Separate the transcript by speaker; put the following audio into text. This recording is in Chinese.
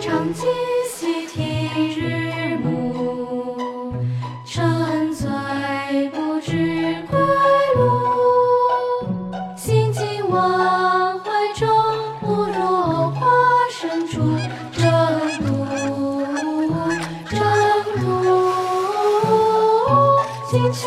Speaker 1: 长记溪涕日暮，沉醉不知归路。行尽万怀中，不若花深处。正路，正路，惊起。